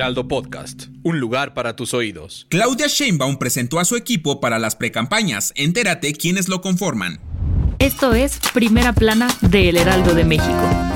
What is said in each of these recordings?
Heraldo Podcast, un lugar para tus oídos. Claudia Sheinbaum presentó a su equipo para las precampañas. Entérate quiénes lo conforman. Esto es Primera Plana de El Heraldo de México.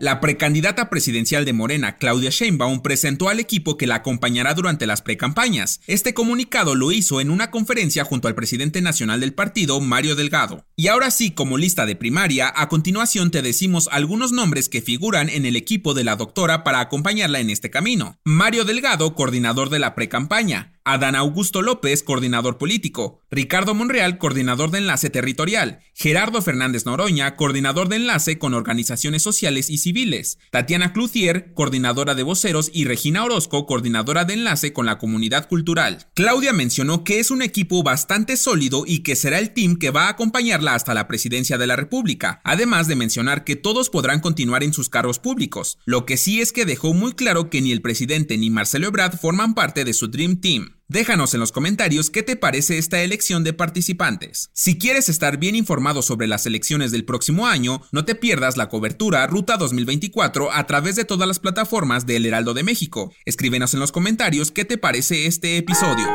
La precandidata presidencial de Morena, Claudia Sheinbaum, presentó al equipo que la acompañará durante las precampañas. Este comunicado lo hizo en una conferencia junto al presidente nacional del partido, Mario Delgado. Y ahora sí, como lista de primaria, a continuación te decimos algunos nombres que figuran en el equipo de la doctora para acompañarla en este camino. Mario Delgado, coordinador de la precampaña. Adán Augusto López, coordinador político, Ricardo Monreal, coordinador de enlace territorial, Gerardo Fernández Noroña, coordinador de enlace con organizaciones sociales y civiles, Tatiana Clucier, coordinadora de voceros y Regina Orozco, coordinadora de enlace con la comunidad cultural. Claudia mencionó que es un equipo bastante sólido y que será el team que va a acompañarla hasta la presidencia de la República, además de mencionar que todos podrán continuar en sus cargos públicos. Lo que sí es que dejó muy claro que ni el presidente ni Marcelo Ebrard forman parte de su Dream Team. Déjanos en los comentarios qué te parece esta elección de participantes. Si quieres estar bien informado sobre las elecciones del próximo año, no te pierdas la cobertura Ruta 2024 a través de todas las plataformas del Heraldo de México. Escríbenos en los comentarios qué te parece este episodio.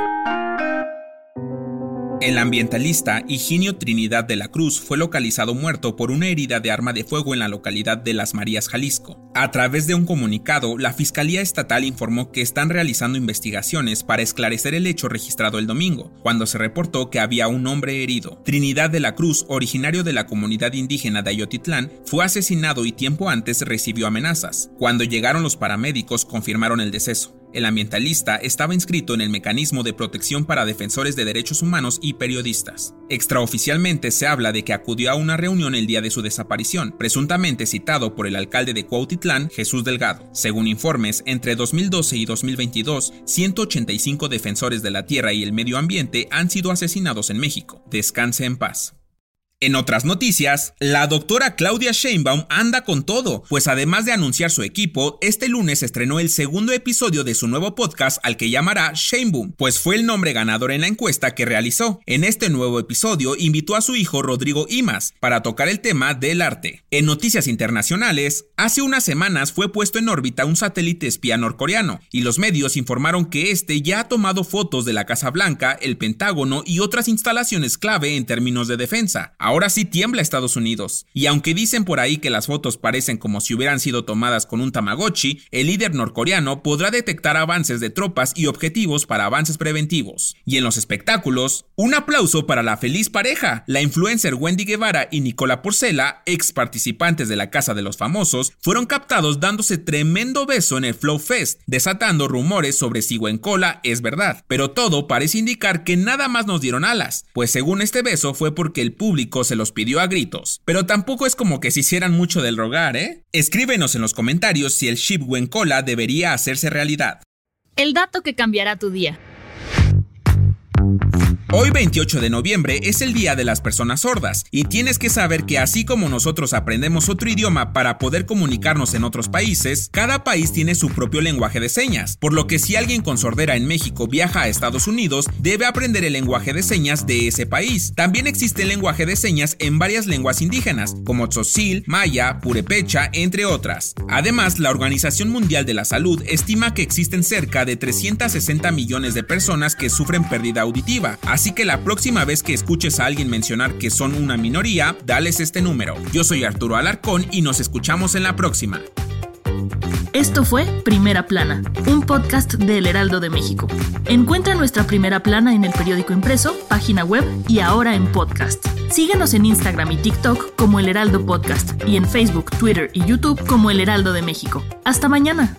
El ambientalista Higinio Trinidad de la Cruz fue localizado muerto por una herida de arma de fuego en la localidad de Las Marías, Jalisco. A través de un comunicado, la Fiscalía Estatal informó que están realizando investigaciones para esclarecer el hecho registrado el domingo, cuando se reportó que había un hombre herido. Trinidad de la Cruz, originario de la comunidad indígena de Ayotitlán, fue asesinado y tiempo antes recibió amenazas. Cuando llegaron los paramédicos confirmaron el deceso. El ambientalista estaba inscrito en el Mecanismo de Protección para Defensores de Derechos Humanos y Periodistas. Extraoficialmente se habla de que acudió a una reunión el día de su desaparición, presuntamente citado por el alcalde de Cuautitlán, Jesús Delgado. Según informes, entre 2012 y 2022, 185 defensores de la tierra y el medio ambiente han sido asesinados en México. Descanse en paz. En otras noticias, la doctora Claudia Sheinbaum anda con todo, pues además de anunciar su equipo, este lunes estrenó el segundo episodio de su nuevo podcast al que llamará Sheinbaum, pues fue el nombre ganador en la encuesta que realizó. En este nuevo episodio invitó a su hijo Rodrigo Imas para tocar el tema del arte. En noticias internacionales, hace unas semanas fue puesto en órbita un satélite espía norcoreano y los medios informaron que este ya ha tomado fotos de la Casa Blanca, el Pentágono y otras instalaciones clave en términos de defensa. Ahora sí tiembla Estados Unidos. Y aunque dicen por ahí que las fotos parecen como si hubieran sido tomadas con un Tamagotchi, el líder norcoreano podrá detectar avances de tropas y objetivos para avances preventivos. Y en los espectáculos, un aplauso para la feliz pareja. La influencer Wendy Guevara y Nicola Porcela, ex participantes de la Casa de los Famosos, fueron captados dándose tremendo beso en el Flow Fest, desatando rumores sobre si Cola es verdad. Pero todo parece indicar que nada más nos dieron alas, pues según este beso fue porque el público se los pidió a gritos. Pero tampoco es como que se hicieran mucho del rogar, ¿eh? Escríbenos en los comentarios si el ship Cola debería hacerse realidad. El dato que cambiará tu día. Hoy 28 de noviembre es el Día de las Personas Sordas y tienes que saber que así como nosotros aprendemos otro idioma para poder comunicarnos en otros países, cada país tiene su propio lenguaje de señas, por lo que si alguien con sordera en México viaja a Estados Unidos, debe aprender el lenguaje de señas de ese país. También existe el lenguaje de señas en varias lenguas indígenas, como tzotzil, maya, purepecha, entre otras. Además, la Organización Mundial de la Salud estima que existen cerca de 360 millones de personas que sufren pérdida auditiva, Así que la próxima vez que escuches a alguien mencionar que son una minoría, dales este número. Yo soy Arturo Alarcón y nos escuchamos en la próxima. Esto fue Primera Plana, un podcast del Heraldo de México. Encuentra nuestra Primera Plana en el periódico impreso, página web y ahora en podcast. Síguenos en Instagram y TikTok como El Heraldo Podcast y en Facebook, Twitter y YouTube como El Heraldo de México. Hasta mañana.